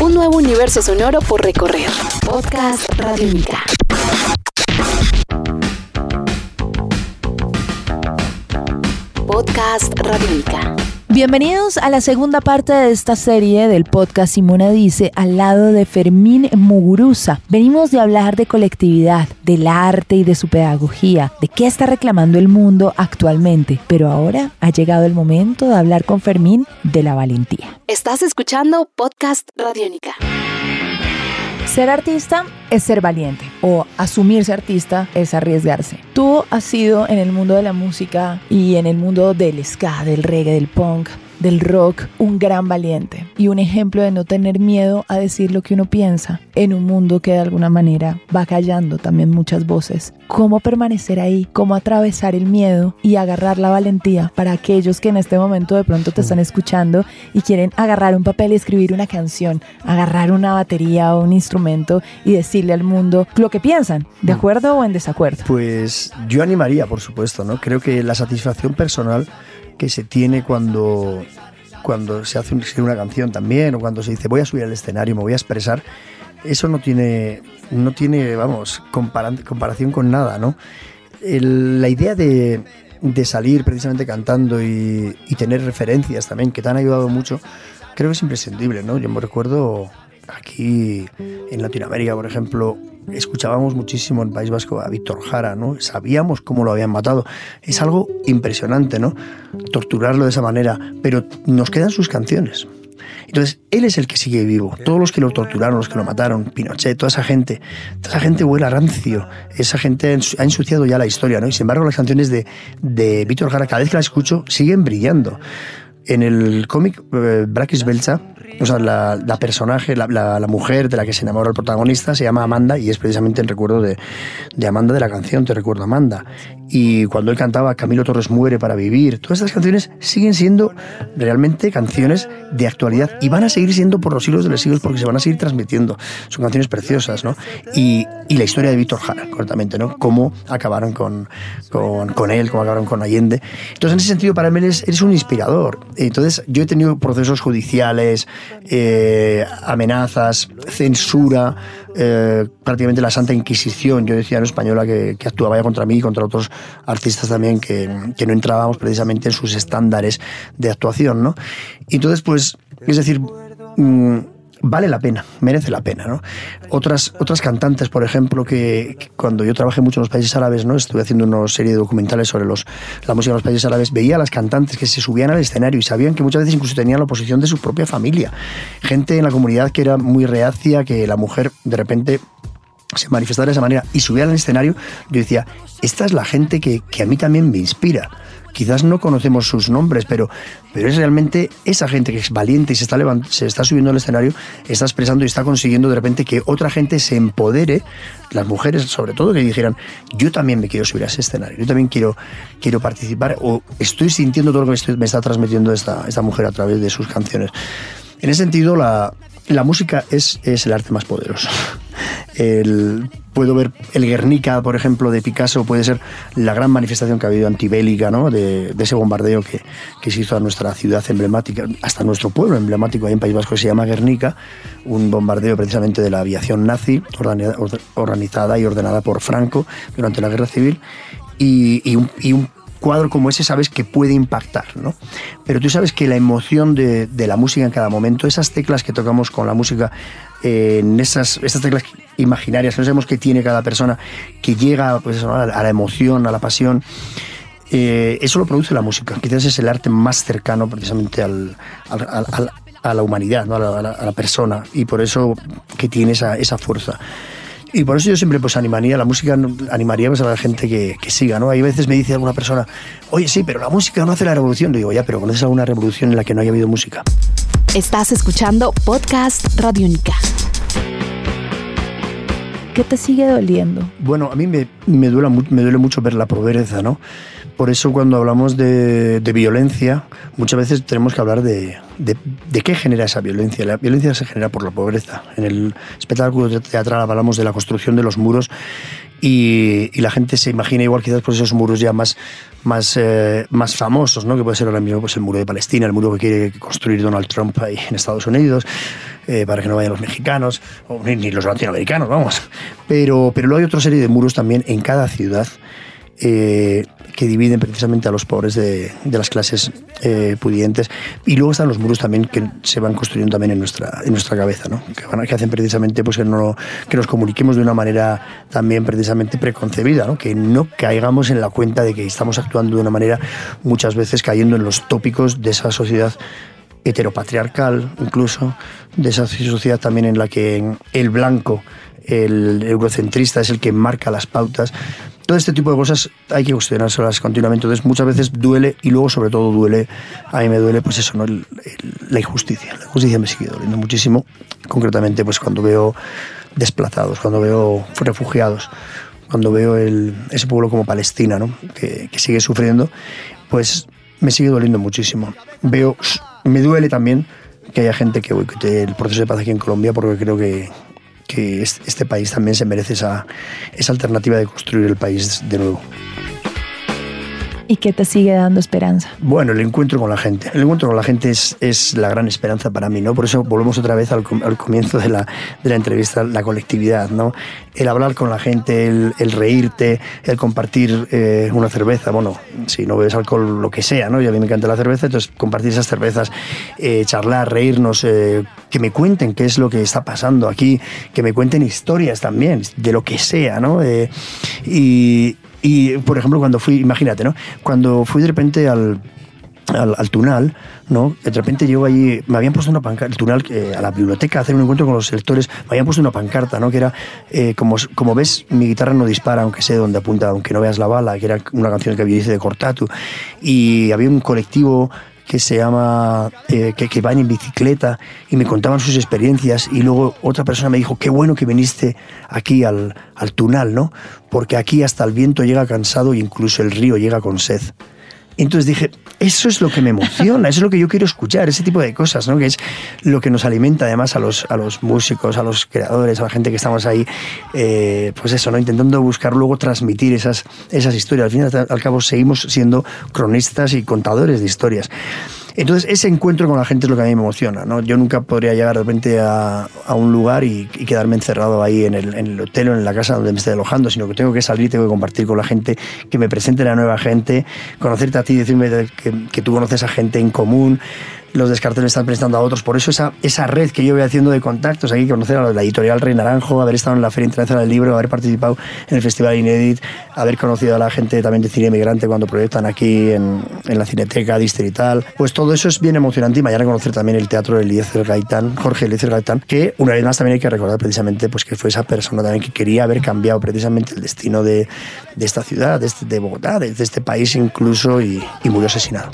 Un nuevo universo sonoro por recorrer. Podcast Radiónica. Podcast Radiónica. Bienvenidos a la segunda parte de esta serie del podcast Simona Dice al lado de Fermín Muguruza. Venimos de hablar de colectividad, del arte y de su pedagogía, de qué está reclamando el mundo actualmente. Pero ahora ha llegado el momento de hablar con Fermín de la valentía. Estás escuchando Podcast Radiónica. Ser artista es ser valiente o asumirse artista es arriesgarse. Tú has sido en el mundo de la música y en el mundo del ska, del reggae, del punk, del rock un gran valiente y un ejemplo de no tener miedo a decir lo que uno piensa en un mundo que de alguna manera va callando también muchas voces. ¿Cómo permanecer ahí? ¿Cómo atravesar el miedo y agarrar la valentía para aquellos que en este momento de pronto te están escuchando y quieren agarrar un papel y escribir una canción, agarrar una batería o un instrumento y decirle al mundo lo que piensan, de acuerdo o en desacuerdo? Pues yo animaría, por supuesto, ¿no? Creo que la satisfacción personal que se tiene cuando, cuando se hace una canción también, o cuando se dice voy a subir al escenario, me voy a expresar, eso no tiene, no tiene vamos, comparación con nada, ¿no? la idea de, de, salir precisamente cantando y, y, tener referencias también, que te han ayudado mucho, creo que es imprescindible, ¿no? Yo me recuerdo aquí en Latinoamérica, por ejemplo, escuchábamos muchísimo en País Vasco a Víctor Jara, ¿no? Sabíamos cómo lo habían matado. Es algo impresionante, ¿no? Torturarlo de esa manera, pero nos quedan sus canciones. Entonces, él es el que sigue vivo. Todos los que lo torturaron, los que lo mataron, Pinochet, toda esa gente, toda esa gente huele a rancio. Esa gente ha ensuciado ya la historia, ¿no? Y sin embargo, las canciones de, de Víctor Jara, cada vez que las escucho, siguen brillando. En el cómic eh, Brakis Belcha, o sea, la, personaje, la, mujer de la que se enamora el protagonista se llama Amanda y es precisamente el recuerdo de, de Amanda de la canción, Te recuerdo Amanda. Y cuando él cantaba Camilo Torres muere para vivir, todas estas canciones siguen siendo realmente canciones de actualidad y van a seguir siendo por los siglos de los siglos porque se van a seguir transmitiendo. Son canciones preciosas, ¿no? Y, y la historia de Víctor Jara, correctamente, ¿no? Cómo acabaron con, con, con, él, cómo acabaron con Allende. Entonces, en ese sentido, para mí eres, eres un inspirador. Entonces, yo he tenido procesos judiciales, eh, amenazas, censura, eh, prácticamente la Santa Inquisición, yo decía en española, que, que, actuaba ya contra mí y contra otros artistas también que, que, no entrábamos precisamente en sus estándares de actuación, ¿no? Y entonces, pues, es decir, mmm, vale la pena, merece la pena. ¿no? Otras, otras cantantes, por ejemplo, que, cuando yo trabajé mucho en los países árabes, ¿no? estuve haciendo una serie de documentales sobre los, la música de los países árabes, veía a las cantantes que se subían al escenario y sabían que muchas veces incluso tenían la oposición de su propia familia. Gente en la comunidad que era muy reacia, que la mujer de repente se manifestara de esa manera y subía al escenario, yo decía, esta es la gente que, que a mí también me inspira quizás no conocemos sus nombres, pero, pero es realmente esa gente que es valiente y se está, se está subiendo al escenario, está expresando y está consiguiendo de repente que otra gente se empodere, las mujeres sobre todo, que dijeran, yo también me quiero subir a ese escenario, yo también quiero, quiero participar o estoy sintiendo todo lo que me, está transmitiendo esta, esta mujer a través de sus canciones. En ese sentido, la, la música es, es el arte más poderoso. El, puedo ver el Guernica, por ejemplo, de Picasso, puede ser la gran manifestación que ha habido antibélica, ¿no? de, ese bombardeo que, que, se hizo a nuestra ciudad emblemática, hasta nuestro pueblo emblemático ahí en País Vasco, que se llama Guernica, un bombardeo precisamente de la aviación nazi, organizada y ordenada por Franco durante la Guerra Civil, y, un cuadro como ese sabes que puede impactar, ¿no? Pero tú sabes que la emoción de, de, la música en cada momento, esas teclas que tocamos con la música, eh, esas, esas teclas imaginarias que no sabemos que tiene cada persona, que llega pues, a la emoción, a la pasión, eh, eso lo produce la música. Quizás es el arte más cercano precisamente al, a la humanidad, ¿no? a, la, a, la, persona, y por eso que tiene esa, esa fuerza. Y por eso yo siempre pues animaría, la música animaría pues, a la gente que, que, siga, ¿no? Hay veces me dice alguna persona, oye, sí, pero la música no hace la revolución. Le digo, ya, pero ¿conoces alguna revolución en la que no haya habido música? Estás escuchando Podcast Radio Única. ¿Qué te sigue doliendo? Bueno, a mí me, me, duele, me duele mucho ver la pobreza, ¿no? Por eso cuando hablamos de, violencia, muchas veces tenemos que hablar de, de, qué genera esa violencia. La violencia se genera por la pobreza. En el espectáculo teatral hablamos de la construcción de los muros y, la gente se imagina igual quizás por esos muros ya más, más, eh, más famosos, ¿no? que puede ser ahora mismo pues, el muro de Palestina, el muro que quiere construir Donald Trump ahí en Estados Unidos, eh, para que no vayan los mexicanos, o ni, los latinoamericanos, vamos. Pero, pero luego hay otra serie de muros también en cada ciudad eh, que dividen precisamente a los pobres de, las clases eh, pudientes. Y luego están los muros también que se van construyendo también en nuestra, en nuestra cabeza, ¿no? que, que hacen precisamente pues, que, no, que nos comuniquemos de una manera también precisamente preconcebida, ¿no? que no caigamos en la cuenta de que estamos actuando de una manera muchas veces cayendo en los tópicos de esa sociedad heteropatriarcal incluso, de esa sociedad también en la que el blanco, el eurocentrista es el que marca las pautas, todo este tipo de cosas hay que cuestionárselas continuamente. Entonces, muchas veces duele y luego, sobre todo, duele, a mí me duele, pues eso, ¿no? la injusticia. La injusticia me sigue doliendo muchísimo, concretamente, pues cuando veo desplazados, cuando veo refugiados, cuando veo ese pueblo como Palestina, ¿no? que, sigue sufriendo, pues me sigue doliendo muchísimo. Veo, me duele también que haya gente que boicote el proceso de paz aquí en Colombia porque creo que, que este país también se merece esa, esa alternativa de construir el país de nuevo. ¿Y qué te sigue dando esperanza? Bueno, el encuentro con la gente. El encuentro con la gente es, es la gran esperanza para mí, ¿no? Por eso volvemos otra vez al, al comienzo de la, de la, entrevista, la colectividad, ¿no? El hablar con la gente, el, el reírte, el compartir eh, una cerveza, bueno, si no bebes alcohol, lo que sea, ¿no? Y a mí me encanta la cerveza, entonces compartir esas cervezas, eh, charlar, reírnos, eh, que me cuenten qué es lo que está pasando aquí, que me cuenten historias también, de lo que sea, ¿no? y, y, por ejemplo, cuando fui, imagínate, ¿no? Cuando fui de repente al, al, Tunal, ¿no? De repente llego allí, me habían puesto una pancarta, el Tunal, eh, a la biblioteca, a hacer un encuentro con los lectores, me habían puesto una pancarta, ¿no? Que era, eh, como, como ves, mi guitarra no dispara, aunque sé dónde apunta, aunque no veas la bala, que era una canción que había dicho de Cortatu. Y había un colectivo que se llama, eh, que, van en bicicleta y me contaban sus experiencias y luego otra persona me dijo, qué bueno que viniste aquí al, al Tunal, ¿no? Porque aquí hasta el viento llega cansado e incluso el río llega con sed. Entonces dije, eso es lo que me emociona, eso es lo que yo quiero escuchar, ese tipo de cosas, ¿no? que es lo que nos alimenta además a los, a los músicos, a los creadores, a la gente que estamos ahí, eh, pues eso, ¿no? intentando buscar luego transmitir esas, esas historias. Al fin y al cabo seguimos siendo cronistas y contadores de historias. Entonces, ese encuentro con la gente es lo que a mí me emociona. ¿no? Yo nunca podría llegar de repente a, un lugar y, quedarme encerrado ahí en el, en el, hotel o en la casa donde me esté alojando, sino que tengo que salir, tengo que compartir con la gente, que me presente la nueva gente, conocerte a ti, decirme que, que tú conoces a gente en común los descartes están prestando a otros. Por eso esa, esa red que yo voy haciendo de contactos, aquí conocer a la editorial Rey Naranjo, haber estado en la Feria Internacional del Libro, haber participado en el Festival Inédit, haber conocido a la gente también de cine emigrante cuando proyectan aquí en, en la Cineteca Distrital. Pues todo eso es bien emocionante y mañana conocer también el teatro de Eliezer Gaitán, Jorge Eliezer Gaitán, que una vez más también hay que recordar precisamente pues, que fue esa persona también que quería haber cambiado precisamente el destino de, de esta ciudad, de, este, de Bogotá, de, de, este país incluso y, y murió asesinado.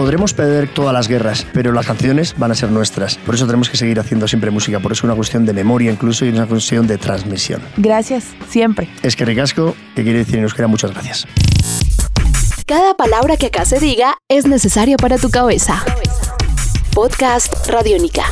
Podremos perder todas las guerras, pero las canciones van a ser nuestras. Por eso tenemos que seguir haciendo siempre música. Por eso es una cuestión de memoria incluso y una cuestión de transmisión. Gracias, siempre. Es que ricasco, que quiere decir en euskera muchas gracias. Cada palabra que acá se diga es necesaria para tu cabeza. Podcast Radiónica.